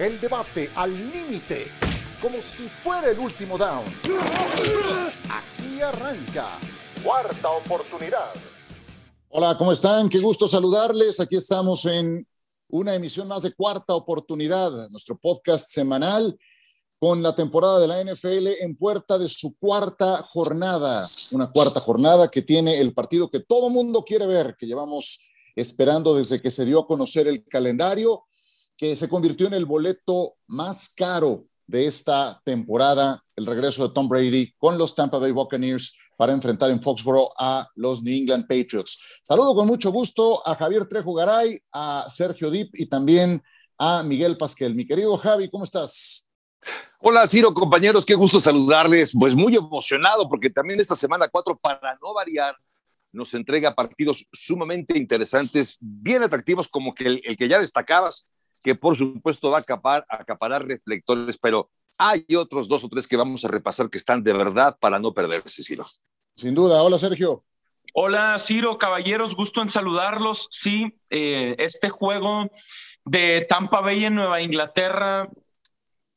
El debate al límite, como si fuera el último down. Aquí arranca. Cuarta oportunidad. Hola, ¿cómo están? Qué gusto saludarles. Aquí estamos en una emisión más de Cuarta Oportunidad, nuestro podcast semanal con la temporada de la NFL en puerta de su cuarta jornada, una cuarta jornada que tiene el partido que todo mundo quiere ver, que llevamos esperando desde que se dio a conocer el calendario, que se convirtió en el boleto más caro de esta temporada, el regreso de Tom Brady con los Tampa Bay Buccaneers para enfrentar en Foxborough a los New England Patriots. Saludo con mucho gusto a Javier Trejo Garay, a Sergio Dip y también a Miguel Pasquel. Mi querido Javi, ¿cómo estás? Hola, Ciro, compañeros, qué gusto saludarles. Pues muy emocionado porque también esta semana cuatro, para no variar, nos entrega partidos sumamente interesantes, bien atractivos, como que el, que ya destacabas, que por supuesto va a acaparar, acaparar reflectores, pero hay otros dos o tres que vamos a repasar que están de verdad para no perderse, Ciro. Sin duda. Hola, Sergio. Hola, Ciro, caballeros, gusto en saludarlos. Sí, eh, este juego de Tampa Bay en Nueva Inglaterra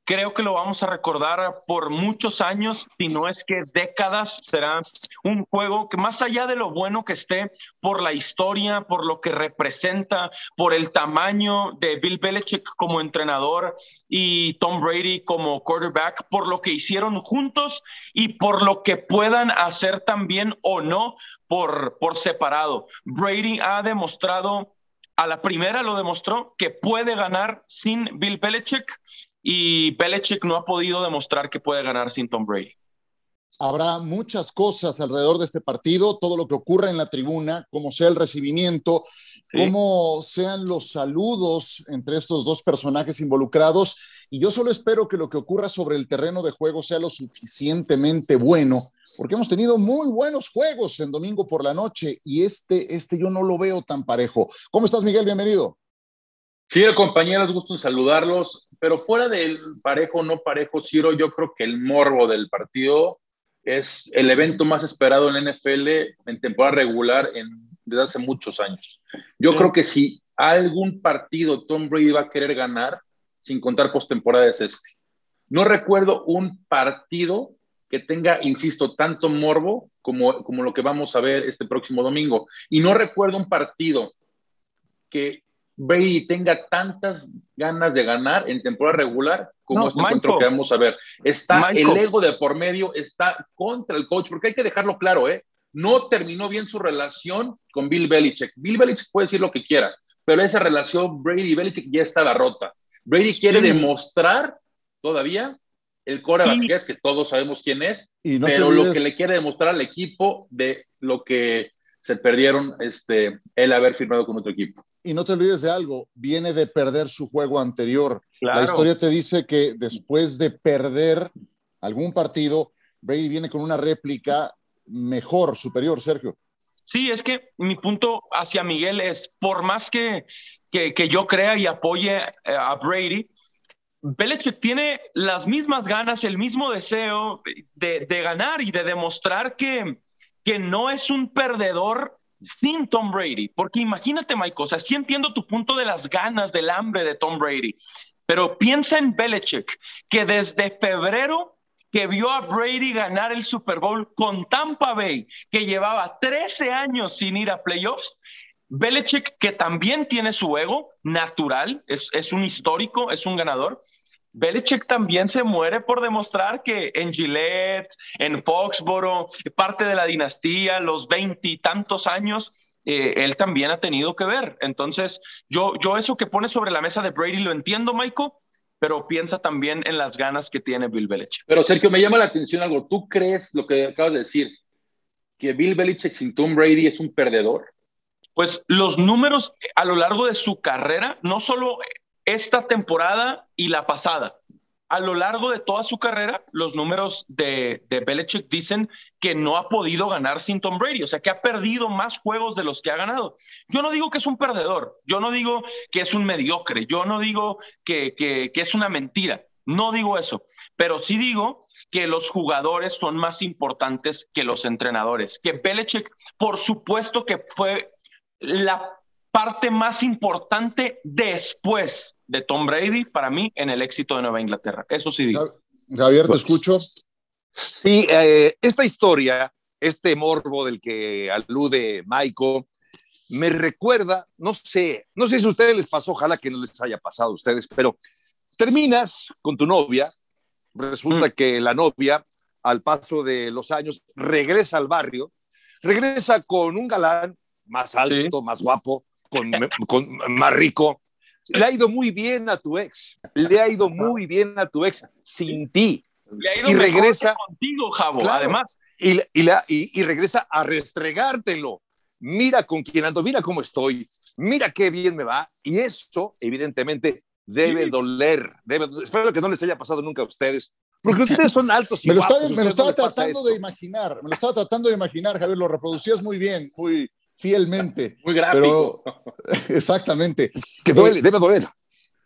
creo que lo vamos a recordar por muchos años, si no es que décadas, será un juego que más allá de lo bueno que esté, por la historia, por lo que representa, por el tamaño de Bill Belichick como entrenador y Tom Brady como quarterback, por lo que hicieron juntos y por lo que puedan hacer también o no por, por separado. Brady ha demostrado a la primera lo demostró que puede ganar sin Bill Belichick y Belichick no ha podido demostrar que puede ganar sin Tom Brady. Habrá muchas cosas alrededor de este partido, todo lo que ocurra en la tribuna, cómo sea el recibimiento, cómo sean los saludos entre estos dos personajes involucrados. Y yo solo espero que lo que ocurra sobre el terreno de juego sea lo suficientemente bueno, porque hemos tenido muy buenos juegos en domingo por la noche y este, este yo no lo veo tan parejo. ¿Cómo estás, Miguel? Bienvenido. Sí, compañeros, gusto en saludarlos, pero fuera del parejo o no parejo, Ciro, yo creo que el morbo del partido es el evento más esperado en la NFL en temporada regular en, desde hace muchos años. Yo creo que si algún partido Tom Brady va a querer ganar, sin contar postemporada, es este. No recuerdo un partido que tenga, insisto, tanto morbo como, como lo que vamos a ver este próximo domingo. Y no recuerdo un partido que Brady tenga tantas ganas de ganar en temporada regular como este encuentro que vamos a ver. Está el ego de por medio, está contra el coach, porque hay que dejarlo claro, ¿eh? No terminó bien su relación con Bill Belichick. Bill Belichick puede decir lo que quiera, pero esa relación Brady-Belichick ya estaba rota. Brady quiere demostrar todavía el core que es, que todos sabemos quién es, pero lo que le quiere demostrar al equipo de lo que se perdieron este, el haber firmado con otro equipo y no te olvides de algo, viene de perder su juego anterior. La historia te dice que después de perder algún partido, Brady viene con una réplica mejor, superior, Sergio. Sí, es que mi punto hacia Miguel es, por más que, que, yo crea y apoye eh, a Brady, Belichick tiene las mismas ganas, el mismo deseo de, de ganar y de demostrar que, que no es un perdedor sin Tom Brady, porque imagínate, Mike, o sea, sí entiendo tu punto de las ganas, del hambre de Tom Brady, pero piensa en Belichick, que desde febrero que vio a Brady ganar el Super Bowl con Tampa Bay, que llevaba 13 años sin ir a playoffs, Belichick, que también tiene su ego natural, es, es un histórico, es un ganador, Belichick también se muere por demostrar que en Gillette, en Foxboro, parte de la dinastía, los veintitantos años, eh, él también ha tenido que ver. Entonces, yo, yo eso que pone sobre la mesa de Brady lo entiendo, Michael, pero piensa también en las ganas que tiene Bill Belichick. Pero Sergio, me llama la atención algo. ¿Tú crees lo que acabas de decir? Que Bill Belichick sin Tom Brady es un perdedor. Pues los números a lo largo de su carrera, no solo esta temporada y la pasada. A lo largo de toda su carrera, los números de, de Belichick dicen que no ha podido ganar sin Tom Brady, o sea que ha perdido más juegos de los que ha ganado. Yo no digo que es un perdedor, yo no digo que es un mediocre, yo no digo que, que, que es una mentira, no digo eso, pero sí digo que los jugadores son más importantes que los entrenadores, que Belichick, por supuesto que fue la parte más importante después de Tom Brady para mí en el éxito de Nueva Inglaterra. Eso sí digo. Javier, te pues, escucho. Sí, eh, esta historia, este morbo del que alude Michael, me recuerda, no sé, no sé si a ustedes les pasó, ojalá que no les haya pasado a ustedes, pero terminas con tu novia, resulta mm. que la novia, al paso de los años, regresa al barrio, regresa con un galán más alto, más guapo, con, con, más rico. Le ha ido muy bien a tu ex, le ha ido muy bien a tu ex sin ti. Le ha ido y regresa contigo, Javo, además. Y, y, la, y, y regresa a restregártelo mira con quién ando, mira cómo estoy, mira qué bien me va. Y eso, evidentemente, debe doler. Debe, espero que no les haya pasado nunca a ustedes. Porque ustedes son altos y Me lo, me lo estaba tratando de imaginar, me lo estaba tratando de imaginar, Javier, lo reproducías muy bien, muy fielmente. Muy gráfico. exactamente. Que duele, debe doler.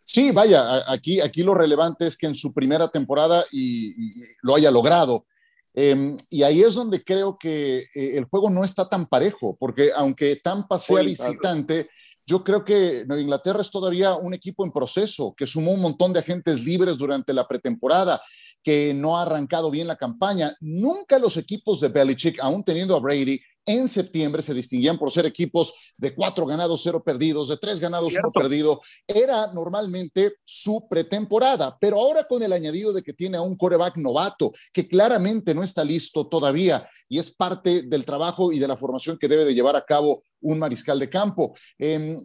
Sí, vaya, aquí, aquí lo relevante es que en su primera temporada y lo haya logrado. Em, y ahí es donde creo que eh, el juego no está tan parejo, porque aunque Tampa sea visitante, yo creo que Nueva Inglaterra es todavía un equipo en proceso, que sumó un montón de agentes libres durante la pretemporada, que no ha arrancado bien la campaña. Nunca los equipos de Belichick, aún teniendo a Brady, en septiembre se distinguían por ser equipos de cuatro ganados, cero perdidos, de tres ganados, uno perdido. Era normalmente su pretemporada, pero ahora con el añadido de que tiene a un coreback novato que claramente no está listo todavía y es parte del trabajo y de la formación que debe de llevar a cabo un mariscal de campo. Em,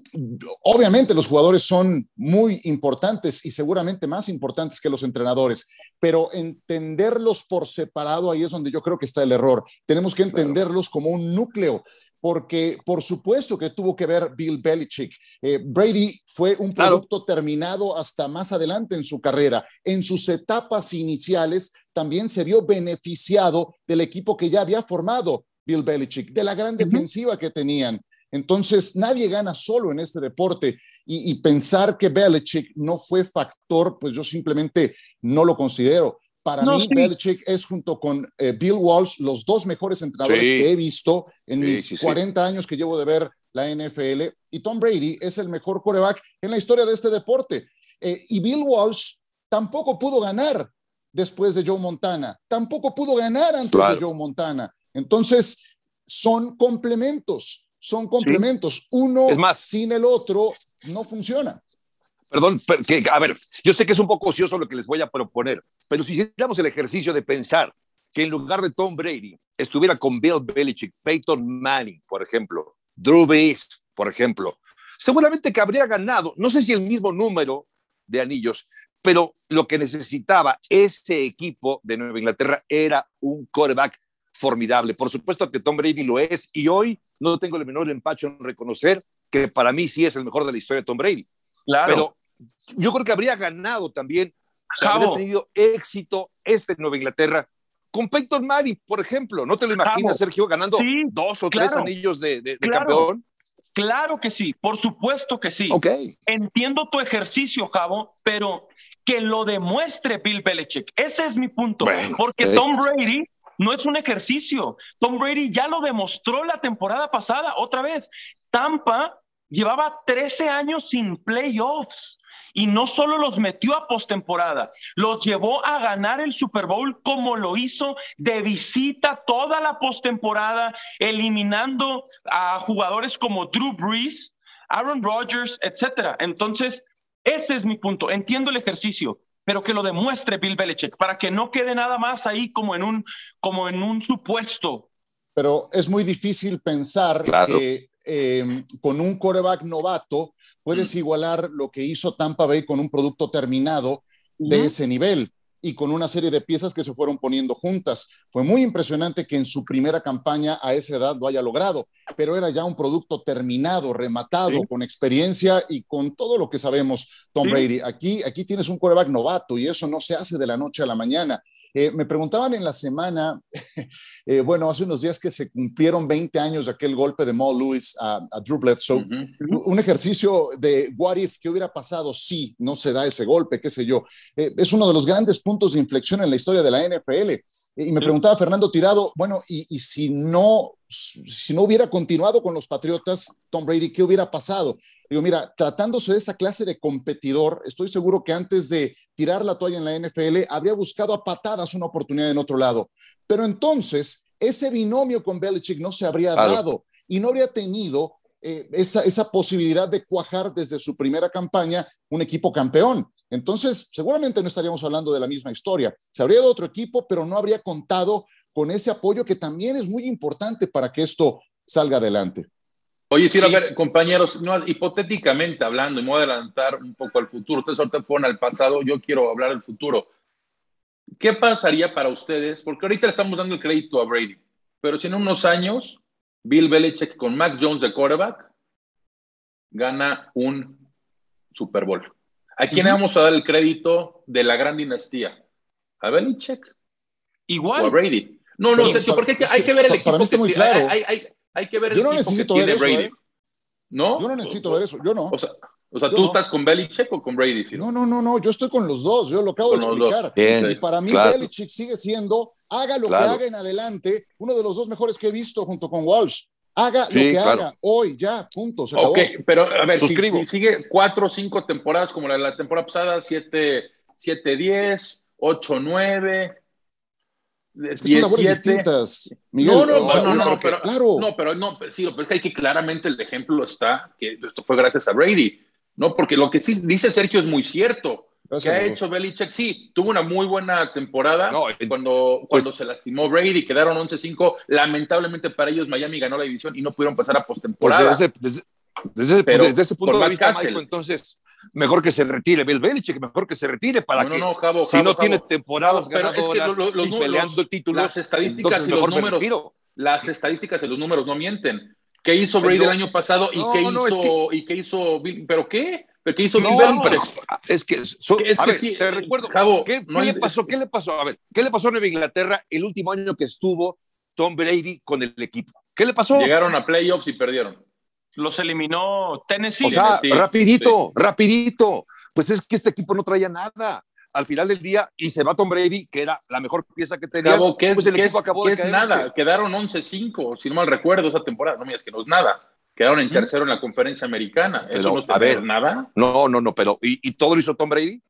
obviamente los jugadores son muy importantes y seguramente más importantes que los entrenadores, pero entenderlos por separado ahí es donde yo creo que está el error. Tenemos que entenderlos como un núcleo porque por supuesto que tuvo que ver Bill Belichick. Eh, Brady fue un producto terminado hasta más adelante en su carrera. En sus etapas iniciales también se vio beneficiado del equipo que ya había formado Bill Belichick, de la gran defensiva que tenían. Entonces, nadie gana solo en este deporte y, pensar que Belichick no fue factor, pues yo simplemente no lo considero. Para mí, Belichick es junto con eh, Bill Walsh los dos mejores entrenadores que he visto en mis 40 años que llevo de ver la NFL. Y Tom Brady es el mejor quarterback en la historia de este deporte. Eh, y Bill Walsh tampoco pudo ganar después de Joe Montana. Tampoco pudo ganar antes de Joe Montana. Entonces, son complementos, son complementos. Uno sin el otro no funciona. Perdón, que, a ver, yo sé que es un poco ocioso lo que les voy a proponer, pero si hiciéramos el ejercicio de pensar que en lugar de Tom Brady estuviera con Bill Belichick, Peyton Manning, por ejemplo, Drew Brees, por ejemplo, seguramente que habría ganado, no sé si el mismo número de anillos, pero lo que necesitaba ese equipo de Nueva Inglaterra era un quarterback formidable. Por supuesto que Tom Brady lo es y hoy no tengo el menor empacho en reconocer que para mí sí es el mejor de la historia de Tom Brady. Claro. Pero yo creo que habría ganado también, habría tenido éxito este Nueva Inglaterra con Peyton Manning, por ejemplo. ¿No te lo imaginas, Sergio, ganando dos o tres anillos de, campeón? Claro que sí, por supuesto que sí. Okay. Entiendo tu ejercicio, Javo, pero que lo demuestre Bill Belichick. Ese es mi punto. porque Tom Brady no es un ejercicio. Tom Brady ya lo demostró la temporada pasada, otra vez. Tampa llevaba 13 años sin playoffs y no solo los metió a postemporada, los llevó a ganar el Super Bowl como lo hizo de visita toda la postemporada, eliminando a jugadores como Drew Brees, Aaron Rodgers, etcétera. Entonces, ese es mi punto. Entiendo el ejercicio pero que lo demuestre Bill Belichick, para que no quede nada más ahí como en un, como en un supuesto. Pero es muy difícil pensar que em, con un coreback novato puedes mm. igualar lo que hizo Tampa Bay con un producto terminado de ese nivel y con una serie de piezas que se fueron poniendo juntas. Fue muy impresionante que en su primera campaña a esa edad lo haya logrado, pero era ya un producto terminado, rematado, con experiencia y con todo lo que sabemos, Tom Brady. Aquí, aquí tienes un quarterback novato y eso no se hace de la noche a la mañana. Eh, me preguntaban en la semana, eh, bueno, hace unos días que se cumplieron 20 años de aquel golpe de Maul Lewis a, Drew Bledsoe, un ejercicio de what if, ¿qué hubiera pasado si no se da ese golpe, qué sé yo? Eh, es uno de los grandes puntos de inflexión en la historia de la NFL. Y me preguntaba Fernando Tirado, bueno, y, y si no si no hubiera continuado con los Patriotas, Tom Brady, ¿qué hubiera pasado? Digo, mira, tratándose de esa clase de competidor, estoy seguro que antes de tirar la toalla en la NFL, habría buscado a patadas una oportunidad en otro lado. Pero entonces, ese binomio con Belichick no se habría dado y no habría tenido eh, esa, esa posibilidad de cuajar desde su primera campaña un equipo campeón. Entonces, seguramente no estaríamos hablando de la misma historia. Se habría dado otro equipo, pero no habría contado con ese apoyo que también es muy importante para que esto salga adelante. Oye, sí, a ver, compañeros, no, hipotéticamente hablando, y me voy a adelantar un poco al futuro, ustedes ahorita fueron al pasado, yo quiero hablar del futuro. ¿Qué pasaría para ustedes? Porque ahorita le estamos dando el crédito a Brady, pero si en unos años Bill Belichick con Mac Jones de quarterback gana un Super Bowl. ¿A quién vamos a dar el crédito de la gran dinastía? ¿A Belichick? Igual. ¿O a Brady? No, no, Sergio, porque hay que, ver el equipo. Para mí está muy claro. Hay, que ver el Yo no necesito ver eso. ¿eh? ¿No? Yo no necesito ver eso. Yo no. O sea, o sea, ¿tú estás con Belichick o con Brady? No, no, no, no, yo estoy con los dos, yo lo acabo de explicar. y para mí Belichick sigue siendo, haga lo que haga en adelante, uno de los dos mejores que he visto junto con Walsh. Haga lo que haga hoy, ya, punto, se acabó. Ok, pero a ver, si, sigue cuatro o cinco temporadas como la, la temporada pasada, siete, siete, diez, ocho, nueve, es que son labores distintas. Miguel, no, no, no, no, pero, claro. no, pero no, sí, pero es que hay que claramente el ejemplo está que esto fue gracias a Brady. ¿no? Porque lo que sí dice Sergio es muy cierto. que ha hecho Belichick, sí, tuvo una muy buena temporada eh, cuando, pues cuando se lastimó Brady, quedaron 11-5. Lamentablemente para ellos Miami ganó la división y no pudieron pasar a postemporada. Pues desde, desde, desde, ese punto de vista, Michael, entonces, mejor que se retire Bill Belichick, mejor que se retire para que no, si no tiene temporadas ganadoras es que los, y peleando títulos, las estadísticas y los números, las estadísticas y los números no mienten. ¿Qué hizo Brady el año pasado y, qué hizo, y qué hizo Bill? ¿Pero qué? ¿Pero qué hizo Bill Belichick? Es que, ver, te recuerdo, ¿qué, le pasó? ¿Qué le pasó? A ver, ¿qué le pasó a Nueva Inglaterra el último año que estuvo Tom Brady con el equipo? ¿Qué le pasó? Llegaron a playoffs y perdieron. Los eliminó Tennessee. O sea, rapidito, rapidito. Pues es que este equipo no traía nada al final del día y se va Tom Brady, que era la mejor pieza que tenía. Cabo, ¿qué pues el equipo acabó de es nada? Quedaron 11-5, si no mal recuerdo, esa temporada. No me digas que no es nada. Quedaron en tercero en la conferencia americana. ¿Eso no a ver, nada? No, no, no, pero ¿y, todo lo hizo Tom Brady?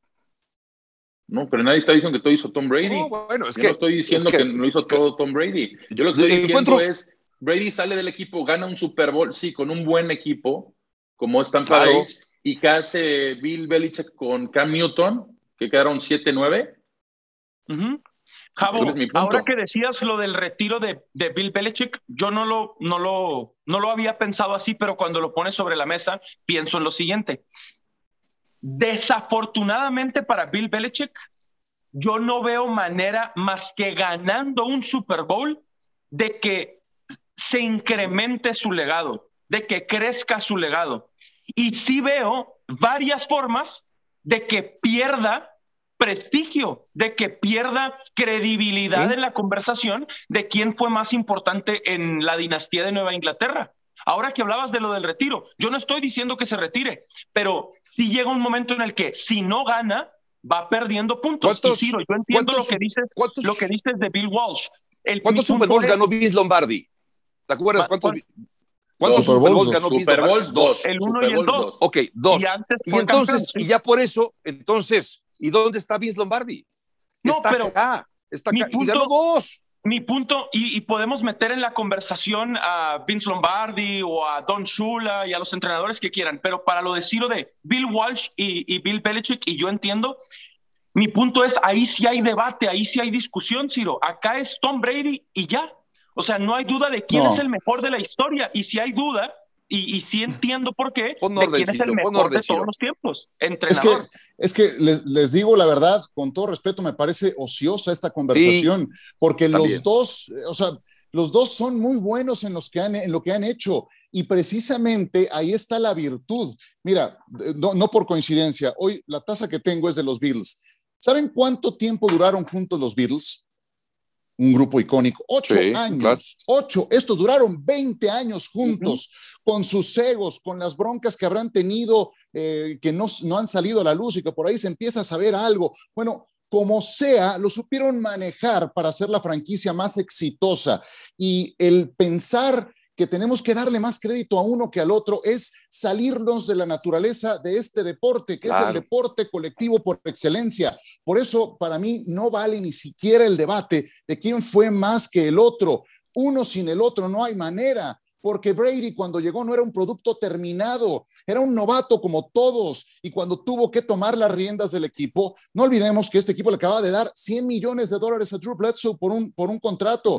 No, pero nadie está diciendo que todo hizo Tom Brady. No, bueno, es Yo que. no estoy diciendo que, lo hizo todo Tom Brady. Yo lo que estoy diciendo es: Brady sale del equipo, gana un Super Bowl, sí, con un buen equipo, como es Tampa Bay, y que hace Bill Belichick con Cam Newton, que quedaron 7-9. ahora que decías lo del retiro de, de, Bill Belichick, yo no lo, no, lo, no lo había pensado así, pero cuando lo pones sobre la mesa, pienso en lo siguiente. Desafortunadamente para Bill Belichick, yo no veo manera más que ganando un Super Bowl de que se incremente su legado, de que crezca su legado. Y sí veo varias formas de que pierda prestigio, de que pierda credibilidad en la conversación de quién fue más importante en la dinastía de Nueva Inglaterra. Ahora que hablabas de lo del retiro, yo no estoy diciendo que se retire, pero sí llega un momento en el que si no gana, va perdiendo puntos. Y Ciro, yo entiendo lo que dices, lo que dices de Bill Walsh. El ¿Cuántos Super Bowls ganó Vince Lombardi? ¿Te acuerdas cuántos? ¿Cuántos Super Bowls ganó Super Bowls? Dos. El uno y el dos. Ok, dos. Y, entonces, y ya por eso, entonces, ¿y dónde está Vince Lombardi? No, está pero acá, está acá, y ganó dos. Mi punto, y, podemos meter en la conversación a Vince Lombardi o a Don Shula y a los entrenadores que quieran, pero para lo decirlo de Bill Walsh y, y Bill Belichick, y yo entiendo, mi punto es, ahí sí hay debate, ahí sí hay discusión, Ciro. Acá es Tom Brady y ya. O sea, no hay duda de quién es el mejor de la historia. Y si hay duda, y, y sí entiendo por qué, de quién es el mejor de todos los tiempos. Entrenador. Es que, es que les, digo la verdad, con todo respeto, me parece ociosa esta conversación, porque los dos, o sea, los dos son muy buenos en, los que han, en lo que han hecho. Y precisamente ahí está la virtud. Mira, no, no por coincidencia, hoy la tasa que tengo es de los Bills. ¿Saben cuánto tiempo duraron juntos los Beatles? Un grupo icónico. Ocho años, ocho. Estos duraron 20 años juntos, con sus egos, con las broncas que habrán tenido, eh, que no, no han salido a la luz y que por ahí se empieza a saber algo. Bueno, como sea, lo supieron manejar para hacer la franquicia más exitosa. Y el pensar que tenemos que darle más crédito a uno que al otro es salirnos de la naturaleza de este deporte, que es el deporte colectivo por excelencia. Por eso, para mí, no vale ni siquiera el debate de quién fue más que el otro. Uno sin el otro no hay manera porque Brady cuando llegó no era un producto terminado, era un novato como todos, y cuando tuvo que tomar las riendas del equipo, no olvidemos que este equipo le acaba de dar 100 millones de dólares a Drew Bledsoe por un, por un contrato.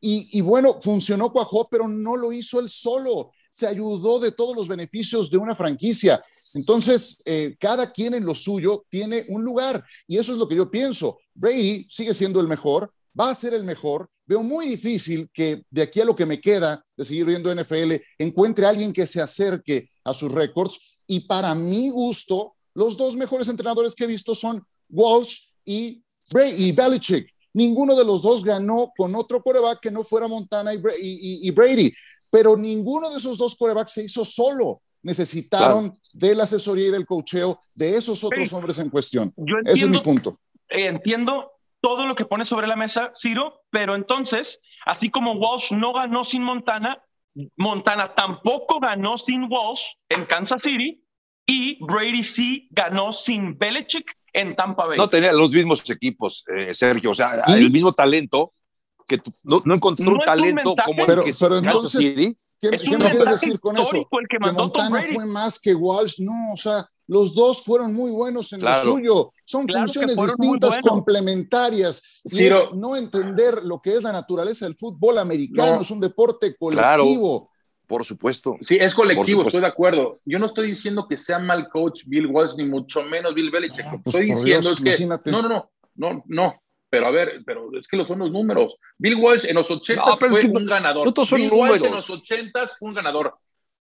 Y, bueno, funcionó cuajó, pero no lo hizo él solo. Se ayudó de todos los beneficios de una franquicia. Entonces, eh, cada quien en lo suyo tiene un lugar. Y eso es lo que yo pienso. Brady sigue siendo el mejor, va a ser el mejor. Veo muy difícil que de aquí a lo que me queda de seguir viendo NFL, encuentre alguien que se acerque a sus récords. Y para mi gusto, los dos mejores entrenadores que he visto son Walsh y, Brady, y Belichick. Ninguno de los dos ganó con otro coreback que no fuera Montana y, Brady, pero ninguno de esos dos corebacks se hizo solo. Necesitaron de la asesoría y del cocheo de esos otros hombres en cuestión. Ese es mi punto. entiendo todo lo que pone sobre la mesa, Ciro, pero entonces, así como Walsh no ganó sin Montana, Montana tampoco ganó sin Walsh en Kansas City y Brady sí ganó sin Belichick en Tampa Bay. No tenía los mismos equipos, eh, Sergio, o sea, el mismo talento, que no, encontró un talento como el que pero entonces, ¿Qué, me quieres decir con eso? que, Montana fue más que Walsh, no, o sea, los dos fueron muy buenos en lo suyo. Son funciones distintas, complementarias. Y no entender lo que es la naturaleza del fútbol americano, es un deporte colectivo. Por supuesto. Sí, es colectivo, estoy de acuerdo. Yo no estoy diciendo que sea mal coach Bill Walsh, ni mucho menos Bill Belichick. Ah, pues estoy diciendo que. No, no, no, no, no. Pero a ver, pero es que lo son los números. Bill Walsh en los 80 fue un ganador. Bill Walsh en los 80 fue un ganador.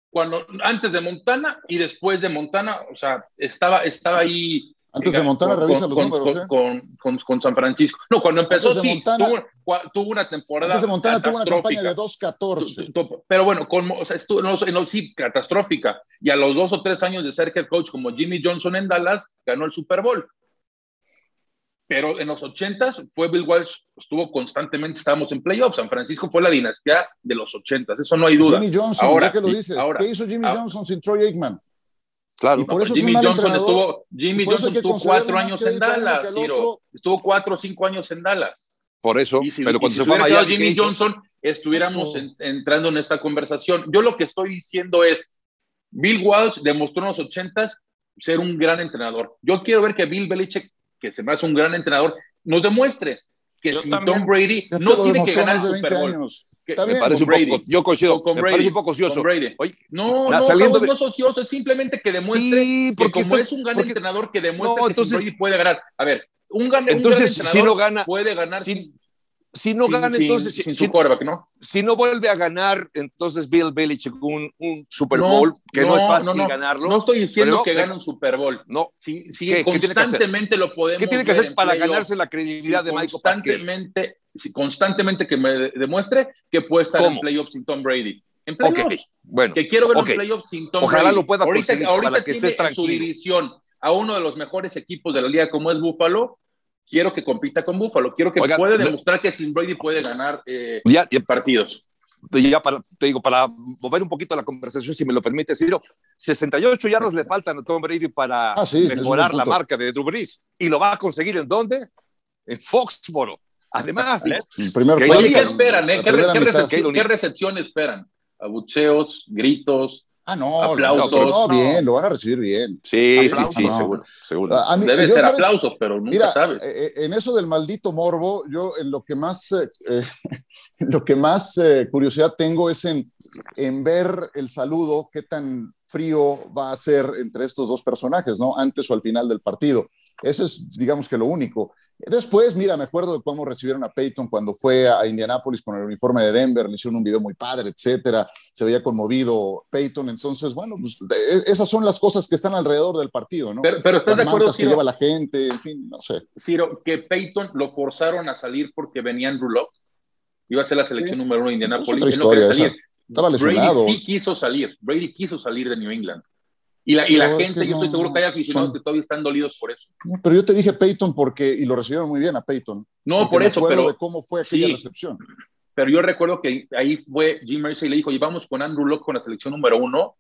Cuando, antes de Montana y después de Montana, o sea, estaba, estaba ahí antes de Montana, revisa los números. ¿eh? Con, con, San Francisco. No, cuando empezó, sí, tuvo, una temporada. Antes de Montana tuvo una campaña de 2-14. Pero bueno, con, o sea, estuvo, no, no, sí, catastrófica. Y a los dos o tres años de ser head coach como Jimmy Johnson en Dallas, ganó el Super Bowl. Pero en los 80 fue Bill Walsh, estuvo constantemente, estábamos en playoffs. San Francisco fue la dinastía de los 80 eso no hay duda. Jimmy Johnson, ahora, ¿qué lo dices? ¿Qué hizo Jimmy Johnson sin Troy Aikman? Claro, por eso Jimmy Johnson estuvo, Jimmy Johnson estuvo cuatro años en Dallas, Ciro. Estuvo cuatro o cinco años en Dallas. Por eso, pero cuando se fue a Jimmy Johnson, estuviéramos entrando en esta conversación. Yo lo que estoy diciendo es, Bill Walsh demostró en los ochentas ser un gran entrenador. Yo quiero ver que Bill Belichick, que se me hace un gran entrenador, nos demuestre que si Tom Brady no tiene que ganar el Super Bowl me parece un poco, yo coincido, me parece un poco ocioso. no, no, saliendo no, no es ocioso, es simplemente que demuestre porque que como es un gran entrenador que demuestra que Brady puede ganar. A ver, un, gran, entonces, un si no gana, puede ganar sin, si no gana, entonces. Sin, su quarterback, ¿no? Si no vuelve a ganar, entonces Bill Belichick un, un Super Bowl, que no, es fácil ganarlo. No estoy diciendo que gane un Super Bowl. No. Sí, sí constantemente lo podemos. ¿Qué tiene que hacer para ganarse la credibilidad de Michael Constantemente, constantemente que me demuestre que puede estar en playoffs sin Tom Brady. En playoffs. Bueno. Que quiero ver en playoffs sin Tom Ojalá Brady. lo pueda ahorita, ahorita para que tiene estés en su división a uno de los mejores equipos de la liga como es Buffalo quiero que compita con Buffalo, quiero que pueda demostrar que sin Brady puede ganar eh, ya, partidos. Ya para, te digo, para mover un poquito la conversación, si me lo permite, Ciro, 68 yardas le faltan a Tom Brady para ah, mejorar la marca de Drew Brees. ¿Y lo va a conseguir en dónde? En Foxboro. Además, el primer ¿qué esperan? Eh? ¿Qué, recepción, esperan? Abucheos, gritos, Ah, no, aplausos. No, bien, lo van a recibir bien. Sí, sí, sí, seguro, seguro. Debe ser aplausos, pero nunca sabes. Eh, eh, en eso del maldito morbo, yo en lo que más, eh, lo que más curiosidad tengo es en, en ver el saludo, qué tan frío va a ser entre estos dos personajes, ¿no? Antes o al final del partido. Eso es, digamos que lo único. Después, mira, me acuerdo de cómo recibieron a Peyton cuando fue a Indianápolis con el uniforme de Denver, le hicieron un video muy padre, etcétera, se veía conmovido Peyton, entonces, bueno, pues e, esas son las cosas que están alrededor del partido, ¿no? Pero, pero ¿estás de acuerdo, que lleva la gente, en fin, no sé. Ciro, que Peyton lo forzaron a salir porque venía Andrew Locke, iba a ser la selección número uno de Indianápolis, no quería salir. Estaba lesionado. Brady sí quiso salir, Brady quiso salir de New England. Y la, y la gente, yo estoy seguro que hay aficionados que todavía están dolidos por eso. pero yo te dije Peyton porque, y lo recibieron muy bien a Peyton. No, por eso, pero. de cómo fue aquella recepción. Pero yo recuerdo que ahí fue Jim Mercy y le dijo, y vamos con Andrew Locke con la selección número uno.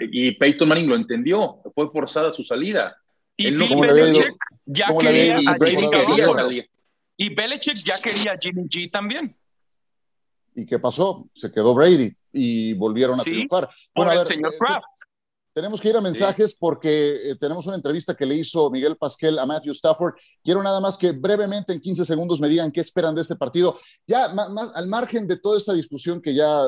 y Peyton Manning lo entendió, fue forzada su salida. Y Belichick ya quería a Jimmy salir. Y Belichick ya quería a Jimmy G también. ¿Y qué pasó? Se quedó Brady y volvieron a triunfar. Bueno, a ver, señor eh, Kraft. Tenemos que ir a mensajes porque eh, tenemos una entrevista que le hizo Miguel Pasquel a Matthew Stafford. Quiero nada más que brevemente en 15 segundos me digan qué esperan de este partido. Ya más, al margen de toda esta discusión que ya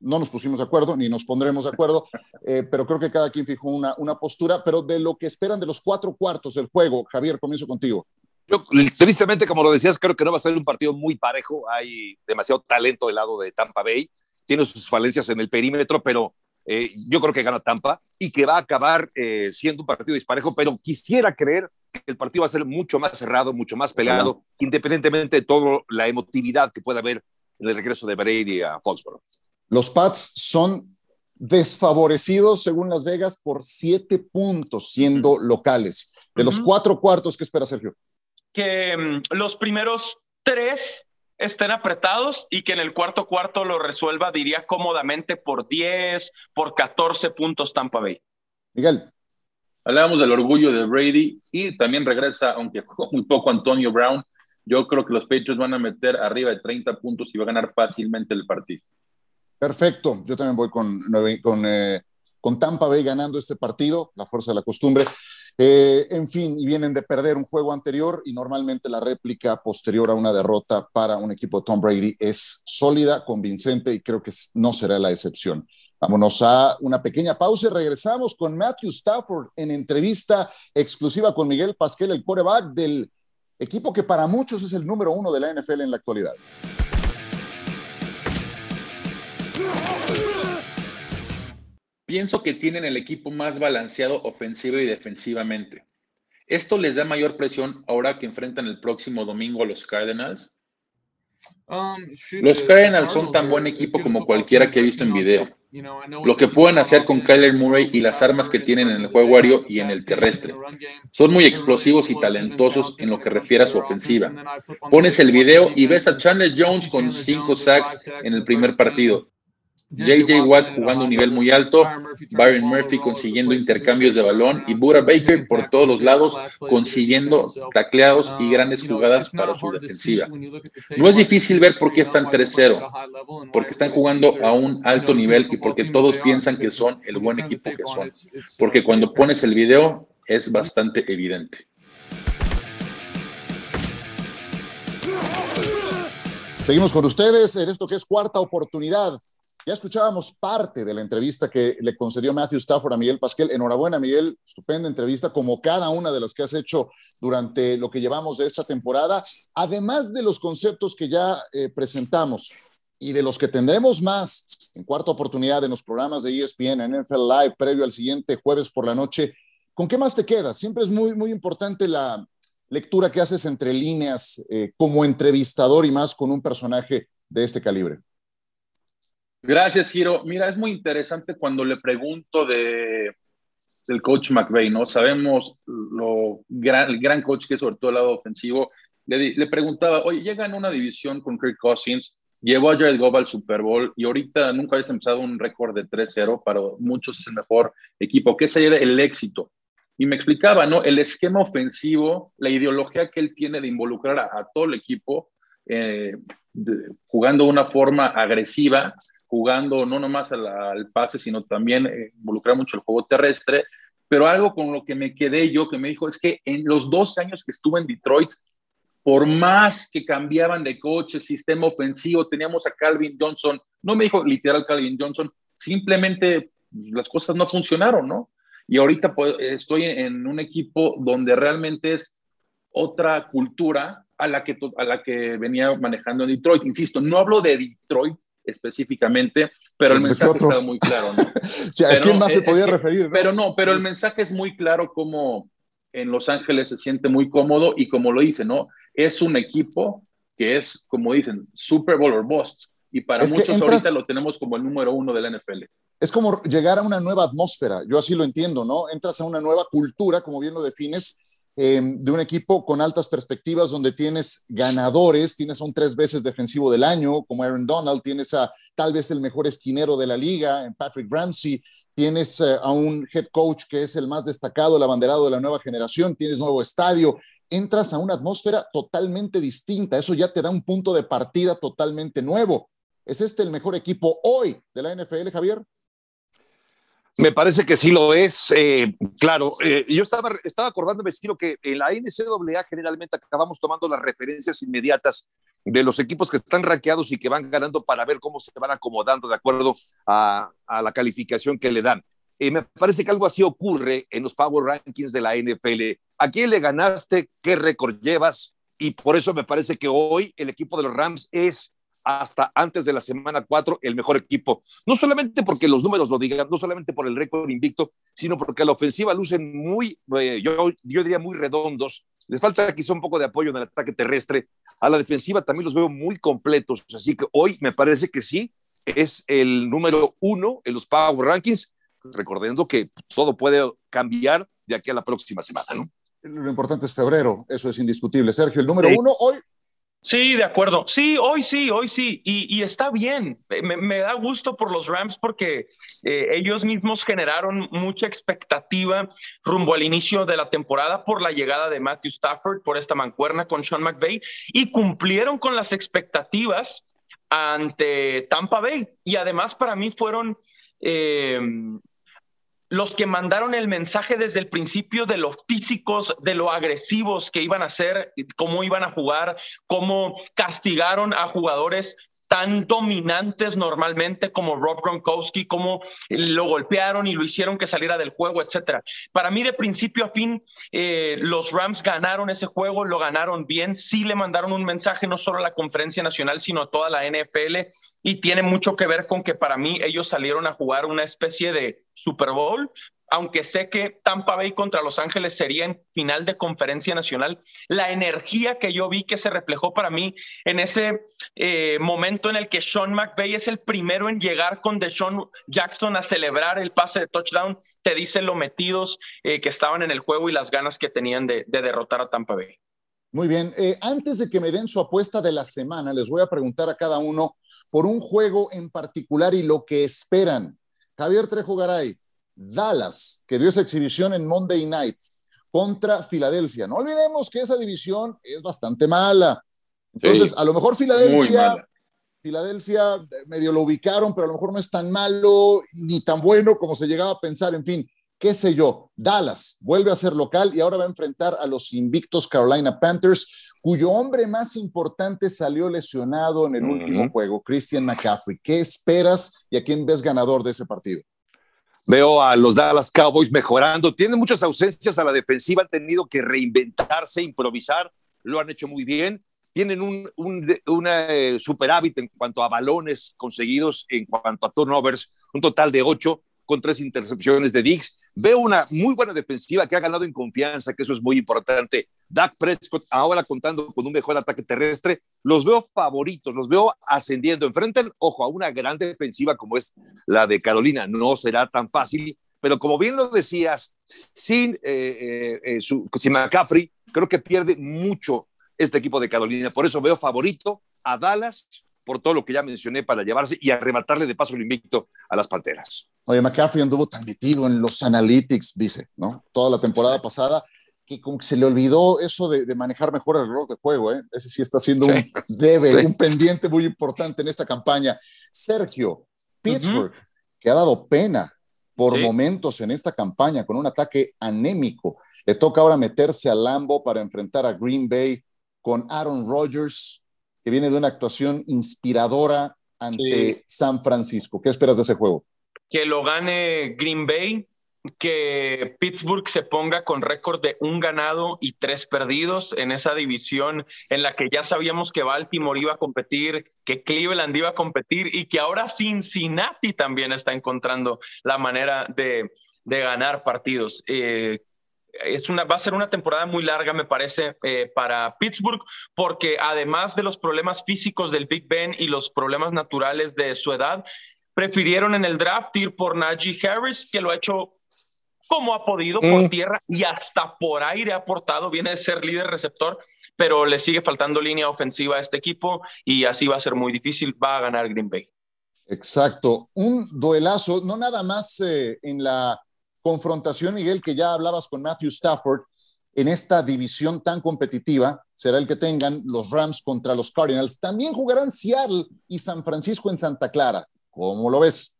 no nos pusimos de acuerdo ni nos pondremos de acuerdo, eh, pero creo que cada quien fijó una, una postura, pero de lo que esperan de los cuatro cuartos del juego. Javier, comienzo contigo. Yo, tristemente, como lo decías, creo que no va a ser un partido muy parejo. Hay demasiado talento del lado de Tampa Bay. Tiene sus falencias en el perímetro, pero eh, yo creo que gana Tampa y que va a acabar eh, siendo un partido disparejo, pero quisiera creer que el partido va a ser mucho más cerrado, mucho más peleado, independientemente de toda la emotividad que pueda haber en el regreso de Brady a Foxborough. Los Pats son desfavorecidos, según Las Vegas, por siete puntos, siendo locales. De los cuatro cuartos, ¿qué espera Sergio? Que mm, los primeros tres estén apretados y que en el cuarto cuarto lo resuelva, diría cómodamente, por 10, por 14 puntos Tampa Bay. Miguel. Hablábamos del orgullo de Brady y también regresa, aunque jugó muy poco Antonio Brown. Yo creo que los Patriots van a meter arriba de 30 puntos y va a ganar fácilmente el partido. Perfecto, yo también voy con, con, eh, con Tampa Bay ganando este partido, la fuerza de la costumbre. Eh, en fin, y vienen de perder un juego anterior y normalmente la réplica posterior a una derrota para un equipo de Tom Brady es sólida, convincente y creo que no será la excepción. Vámonos a una pequeña pausa y regresamos con Matthew Stafford en entrevista exclusiva con Miguel Pasquel, el quarterback del equipo que para muchos es el número uno de la NFL en la actualidad. Pienso que tienen el equipo más balanceado ofensivo y defensivamente. ¿Esto les da mayor presión ahora que enfrentan el próximo domingo a los Cardinals? Um, los Cardinals son tan buen equipo como cualquiera que he visto en video. Lo que pueden hacer con Kyler Murray y las armas que tienen en el juego aéreo y en el terrestre. Son muy explosivos y talentosos en lo que refiere a su ofensiva. Pones el video y ves a Chandler Jones con cinco sacks en el primer partido. JJ Watt jugando un nivel muy alto, Byron Murphy consiguiendo intercambios de balón y Buda Baker por todos los lados consiguiendo tacleados y grandes jugadas para su defensiva. No es difícil ver por qué están 3-0, porque están jugando a un alto nivel y porque todos piensan que son el buen equipo que son. Porque cuando pones el video es bastante evidente. Seguimos con ustedes en esto que es cuarta oportunidad. Ya escuchábamos parte de la entrevista que le concedió Matthew Stafford a Miguel Pasquel. Enhorabuena, Miguel. Estupenda entrevista, como cada una de las que has hecho durante lo que llevamos de esta temporada. Además de los conceptos que ya eh, presentamos y de los que tendremos más en cuarta oportunidad en los programas de ESPN, en NFL Live, previo al siguiente jueves por la noche, ¿con qué más te queda? Siempre es muy, muy importante la lectura que haces entre líneas eh, como entrevistador y más con un personaje de este calibre. Gracias, Giro. Mira, es muy interesante cuando le pregunto de, del coach McVeigh, ¿no? Sabemos lo gran, el gran coach que es sobre todo el lado ofensivo. Le, le preguntaba, oye, llega en una división con Kirk Cousins, llevó a Jared Goff al Super Bowl y ahorita nunca habías empezado un récord de 3-0, para muchos es el mejor equipo. ¿Qué sería el éxito? Y me explicaba, ¿no? El esquema ofensivo, la ideología que él tiene de involucrar a, todo el equipo, eh, jugando de una forma agresiva, jugando no nomás al, pase, sino también eh, involucrar mucho el juego terrestre. Pero algo con lo que me quedé yo, que me dijo, es que en los dos años que estuve en Detroit, por más que cambiaban de coche, sistema ofensivo, teníamos a Calvin Johnson, no me dijo literal Calvin Johnson, simplemente las cosas no funcionaron, ¿no? Y ahorita pues, estoy en un equipo donde realmente es otra cultura a la que, a la que venía manejando en Detroit. Insisto, no hablo de Detroit específicamente, pero el mensaje está muy claro. ¿no? ¿A quién más se podía referir? Pero no, pero el mensaje es muy claro como en Los Ángeles se siente muy cómodo y como lo dice, ¿no? Es un equipo que es, como dicen, Super Bowl or Bust. Y para muchos ahorita lo tenemos como el número uno de la NFL. es como llegar a una nueva atmósfera, yo así lo entiendo, ¿no? Entras a una nueva cultura, como bien lo defines, em, de un equipo con altas perspectivas donde tienes ganadores, tienes a un tres veces defensivo del año como Aaron Donald, tienes a tal vez el mejor esquinero de la liga, Patrick Ramsey, tienes eh, a un head coach que es el más destacado, el abanderado de la nueva generación, tienes nuevo estadio, entras a una atmósfera totalmente distinta, eso ya te da un punto de partida totalmente nuevo. ¿Es este el mejor equipo hoy de la NFL, Javier? Me parece que sí lo es. Eh, claro, eh, yo estaba, estaba acordándome, Ciro, que en la NCAA generalmente acabamos tomando las referencias inmediatas de los equipos que están rankeados y que van ganando para ver cómo se van acomodando de acuerdo a, la calificación que le dan. Y me parece que algo así ocurre en los Power Rankings de la NFL. ¿A quién le ganaste? ¿Qué récord llevas? Y por eso me parece que hoy el equipo de los Rams es hasta antes de la semana 4 el mejor equipo. No solamente porque los números lo digan, no solamente por el récord invicto, sino porque a la ofensiva lucen muy, eh, yo, yo diría muy redondos. Les falta quizá un poco de apoyo en el ataque terrestre. A la defensiva también los veo muy completos. Así que hoy me parece que sí, es el número uno en los Power Rankings, recordando que todo puede cambiar de aquí a la próxima semana, ¿no? Lo importante es febrero, eso es indiscutible. Sergio, el número uno hoy Sí, de acuerdo. Sí, hoy sí, hoy sí. Y, está bien. Me, da gusto por los Rams porque eh, ellos mismos generaron mucha expectativa rumbo al inicio de la temporada por la llegada de Matthew Stafford, por esta mancuerna con Sean McVay, y cumplieron con las expectativas ante Tampa Bay. Y además para mí fueron... Eh, los que mandaron el mensaje desde el principio de los físicos, de lo agresivos que iban a ser, cómo iban a jugar, cómo castigaron a jugadores tan dominantes normalmente como Rob Gronkowski, cómo lo golpearon y lo hicieron que saliera del juego, etcétera. Para mí, de principio a fin, eh, los Rams ganaron ese juego, lo ganaron bien, sí le mandaron un mensaje no solo a la conferencia nacional, sino a toda la NFL y tiene mucho que ver con que para mí ellos salieron a jugar una especie de Super Bowl, aunque sé que Tampa Bay contra Los Ángeles sería en final de conferencia nacional, la energía que yo vi que se reflejó para mí en ese eh, momento en el que Sean McVay es el primero en llegar con Deshaun Jackson a celebrar el pase de touchdown, te dice lo metidos eh, que estaban en el juego y las ganas que tenían de, derrotar a Tampa Bay. Muy bien, eh, antes de que me den su apuesta de la semana, les voy a preguntar a cada uno por un juego en particular y lo que esperan. Javier Trejo Garay, Dallas, que dio esa exhibición en Monday Night contra Filadelfia. No olvidemos que esa división es bastante mala. Entonces, a lo mejor Filadelfia, Filadelfia eh, medio lo ubicaron, pero a lo mejor no es tan malo ni tan bueno como se llegaba a pensar. En fin, qué sé yo. Dallas vuelve a ser local y ahora va a enfrentar a los invictos Carolina Panthers, cuyo hombre más importante salió lesionado en el último juego, Christian McCaffrey. ¿Qué esperas y a quién ves ganador de ese partido? Veo a los Dallas Cowboys mejorando. Tienen muchas ausencias a la defensiva, han tenido que reinventarse, improvisar, lo han hecho muy bien. Tienen un, un una, eh, superávit en cuanto a balones conseguidos, en cuanto a turnovers, un total de ocho con tres intercepciones de Diggs. Veo una muy buena defensiva que ha ganado en confianza, que eso es muy importante. Dak Prescott ahora contando con un mejor ataque terrestre, los veo favoritos, los veo ascendiendo. Enfrentan, ojo, a una gran defensiva como es la de Carolina. No será tan fácil, pero como bien lo decías, sin, eh, eh, eh sin McCaffrey, creo que pierde mucho este equipo de Carolina. Por eso veo favorito a Dallas por todo lo que ya mencioné para llevarse y arrebatarle de paso el invicto a las Panteras. Oye, McCaffrey anduvo tan metido en los analytics, dice, ¿no? Toda la temporada pasada, que como que se le olvidó eso de, manejar mejor el reloj de juego, ¿eh? Ese sí está siendo un debe, un pendiente muy importante en esta campaña. Sergio, Pittsburgh, que ha dado pena por momentos en esta campaña con un ataque anémico. Le toca ahora meterse a Lambo para enfrentar a Green Bay con Aaron Rodgers que viene de una actuación inspiradora ante San Francisco. ¿Qué esperas de ese juego? Que lo gane Green Bay, que Pittsburgh se ponga con récord de un ganado y tres perdidos en esa división en la que ya sabíamos que Baltimore iba a competir, que Cleveland iba a competir y que ahora Cincinnati también está encontrando la manera de, ganar partidos. Eh, es una, va a ser una temporada muy larga, me parece, eh, para Pittsburgh, porque además de los problemas físicos del Big Ben y los problemas naturales de su edad, prefirieron en el draft ir por Najee Harris, que lo ha hecho como ha podido por mm. tierra y hasta por aire ha aportado, viene de ser líder receptor, pero le sigue faltando línea ofensiva a este equipo y así va a ser muy difícil, va a ganar Green Bay. Exacto, un duelazo, no nada más eh, en la confrontación, Miguel, que ya hablabas con Matthew Stafford, en esta división tan competitiva, será el que tengan los Rams contra los Cardinals. También jugarán Seattle y San Francisco en Santa Clara. ¿Cómo lo ves?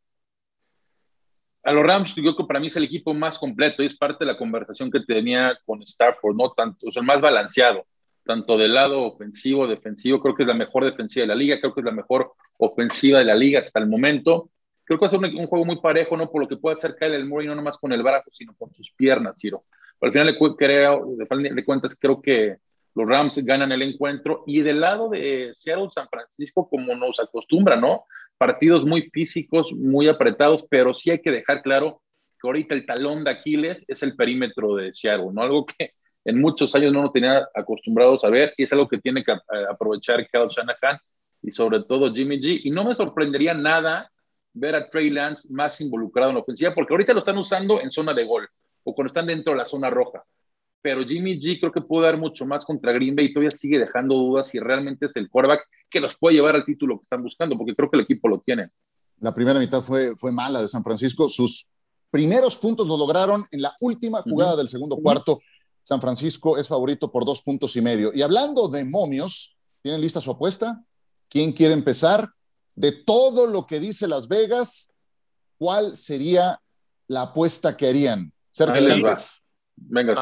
A los Rams, yo creo que para mí es el equipo más completo y es parte de la conversación que tenía con Stafford, ¿no? Tanto, o sea, el más balanceado, tanto del lado ofensivo, defensivo. Creo que es la mejor defensiva de la liga, creo que es la mejor ofensiva de la liga hasta el momento. Creo que va a ser un, juego muy parejo, ¿no? Por lo que puede hacer Kyle Murray, no nomás con el brazo, sino con sus piernas, Ciro. Pero al final de, creo, de cuentas, creo que los Rams ganan el encuentro. Y del lado de Seattle, San Francisco, como nos acostumbra, ¿no? Partidos muy físicos, muy apretados, pero sí hay que dejar claro que ahorita el talón de Aquiles es el perímetro de Seattle, ¿no? Algo que en muchos años no lo tenía acostumbrados a ver y es algo que tiene que eh, aprovechar Kyle Shanahan y sobre todo Jimmy G. Y no me sorprendería nada ver a Trey Lance más involucrado en la ofensiva, porque ahorita lo están usando en zona de gol o cuando están dentro de la zona roja. Pero Jimmy G creo que puede dar mucho más contra Green Bay y todavía sigue dejando dudas si realmente es el quarterback que los puede llevar al título que están buscando, porque creo que el equipo lo tiene. La primera mitad fue, fue mala de San Francisco. Sus primeros puntos lo lograron en la última jugada del segundo cuarto. San Francisco es favorito por dos puntos y medio. Y hablando de momios, ¿tienen lista su apuesta? ¿Quién quiere empezar? De todo lo que dice Las Vegas, ¿cuál sería la apuesta que harían? Venga,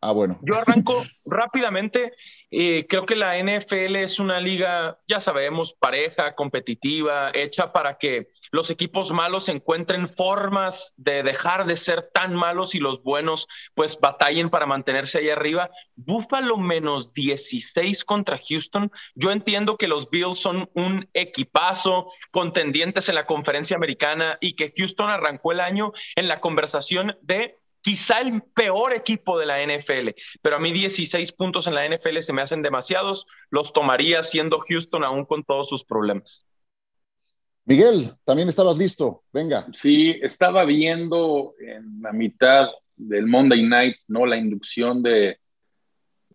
Ah, bueno. Yo arranco rápidamente. Eh, creo que la NFL es una liga, ya sabemos, pareja, competitiva, hecha para que los equipos malos encuentren formas de dejar de ser tan malos y los buenos pues batallen para mantenerse ahí arriba. Buffalo menos 16 contra Houston. Yo entiendo que los Bills son un equipazo, contendientes en la conferencia americana y que Houston arrancó el año en la conversación de quizá el peor equipo de la NFL, pero a mí 16 puntos en la NFL se me hacen demasiados, los tomaría siendo Houston aún con todos sus problemas. Miguel, también estabas listo, venga. Sí, estaba viendo en la mitad del Monday Night, ¿no? La inducción de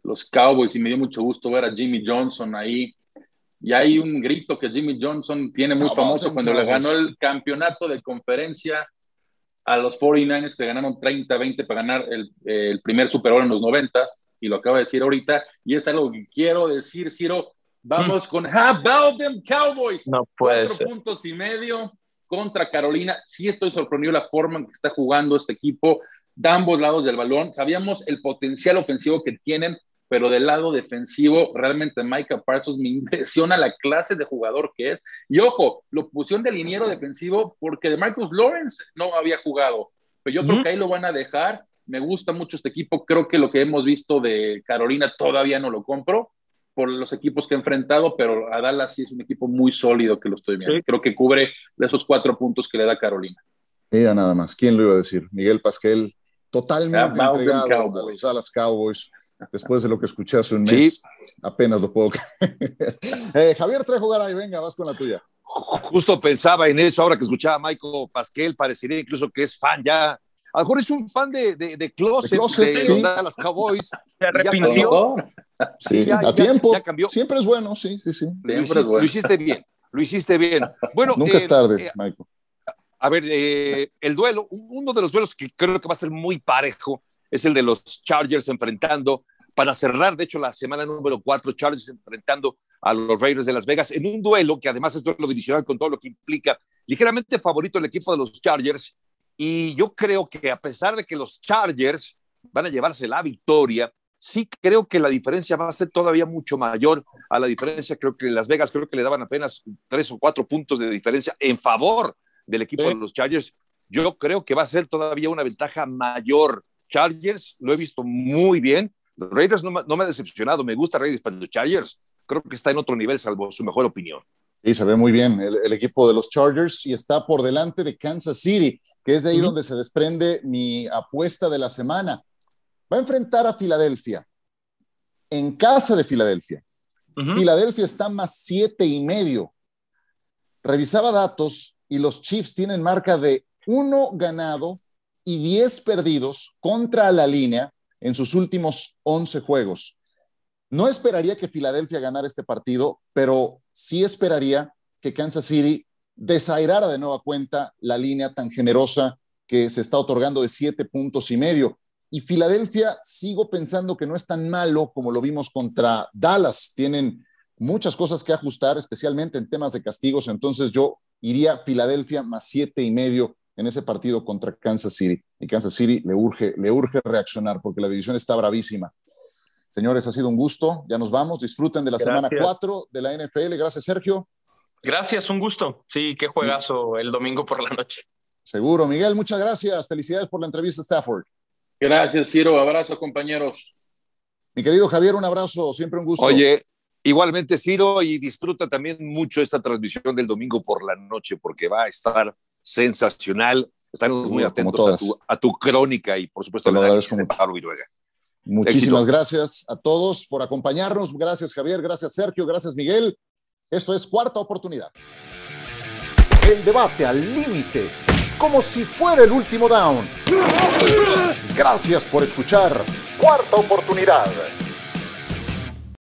los Cowboys y me dio mucho gusto ver a Jimmy Johnson ahí. Y hay un grito que Jimmy Johnson tiene muy famoso cuando le ganó el campeonato de conferencia a los 49ers que ganaron 30-20 para ganar el, primer Super Bowl en los 90 y lo acaba de decir ahorita, y es algo que quiero decir, Ciro, vamos con How about them Cowboys? No puede Cuatro puntos y medio contra Carolina. Sí estoy sorprendido la forma en que está jugando este equipo de ambos lados del balón. Sabíamos el potencial ofensivo que tienen, pero del lado defensivo, realmente Micah Parsons me impresiona la clase de jugador que es. Y ojo, la opción de liniero defensivo, porque de Marcus Lawrence no había jugado, pero yo creo que ahí lo van a dejar. Me gusta mucho este equipo. Creo que lo que hemos visto de Carolina todavía no lo compro por los equipos que he enfrentado, pero a Dallas sí es un equipo muy sólido que lo estoy viendo. Creo que cubre de esos cuatro puntos que le da Carolina. Mira nada más, ¿quién lo iba a decir? Miguel Pasquel, totalmente entregado a los Dallas Cowboys después de lo que escuché hace un mes. Apenas lo puedo. eh, Javier Trejo Garay, venga, vas con la tuya. Justo pensaba en eso ahora que escuchaba a Michael Pasquel, parecería incluso que es fan ya. A lo mejor es un fan de, de, de Closet, de, closet, de sí. los Cowboys. Se arrepintió. Sí, ya, a tiempo. Ya cambió. Siempre es bueno, sí, sí, sí. Lo hiciste, bueno. lo hiciste, bien, lo hiciste bien. Bueno, Nunca eh, es tarde, eh, Michael. A ver, eh, el duelo, uno de los duelos que creo que va a ser muy parejo es el de los Chargers enfrentando para cerrar, de hecho, la semana número 4, Chargers enfrentando a los Raiders de Las Vegas en un duelo que además es duelo divisional con todo lo que implica. Ligeramente favorito el equipo de los Chargers y yo creo que a pesar de que los Chargers van a llevarse la victoria, sí creo que la diferencia va a ser todavía mucho mayor a la diferencia. Creo que Las Vegas creo que le daban apenas tres o cuatro puntos de diferencia en favor del equipo sí. de los Chargers. Yo creo que va a ser todavía una ventaja mayor. Chargers lo he visto muy bien Raiders no, no, me ha decepcionado, me gusta Raiders, pero los Chargers creo que está en otro nivel, salvo su mejor opinión. Sí, se ve muy bien el, el, equipo de los Chargers y está por delante de Kansas City, que es de ahí uh -huh. donde se desprende mi apuesta de la semana. Va a enfrentar a Filadelfia, en casa de Filadelfia. Uh -huh. Filadelfia está más siete y medio. Revisaba datos y los Chiefs tienen marca de uno ganado y 10 perdidos contra la línea en sus últimos 11 juegos. No esperaría que Filadelfia ganara este partido, pero sí esperaría que Kansas City desairara de nueva cuenta la línea tan generosa que se está otorgando de siete puntos y medio. Y Filadelfia, sigo pensando que no es tan malo como lo vimos contra Dallas. Tienen muchas cosas que ajustar, especialmente en temas de castigos. Entonces yo iría Filadelfia más siete y medio en ese partido contra Kansas City. Y Kansas City le urge, le urge reaccionar porque la división está bravísima. Señores, ha sido un gusto. Ya nos vamos. Disfruten de la semana 4 de la NFL. Gracias, Sergio. Gracias, un gusto. Sí, qué juegazo el domingo por la noche. Seguro. Miguel, muchas gracias. Felicidades por la entrevista, Stafford. Gracias, Ciro. Abrazo, compañeros. Mi querido Javier, un abrazo. Siempre un gusto. Oye, igualmente, Ciro, y disfruta también mucho esta transmisión del domingo por la noche porque va a estar sensacional. Estaremos muy atentos a tu, crónica y, por supuesto, Te lo agradezco mucho. Pablo Muchísimas gracias a todos por acompañarnos. Gracias, Javier. Gracias, Sergio. Gracias, Miguel. Esto es Cuarta Oportunidad. El debate al límite, como si fuera el último down. Gracias por escuchar Cuarta Oportunidad.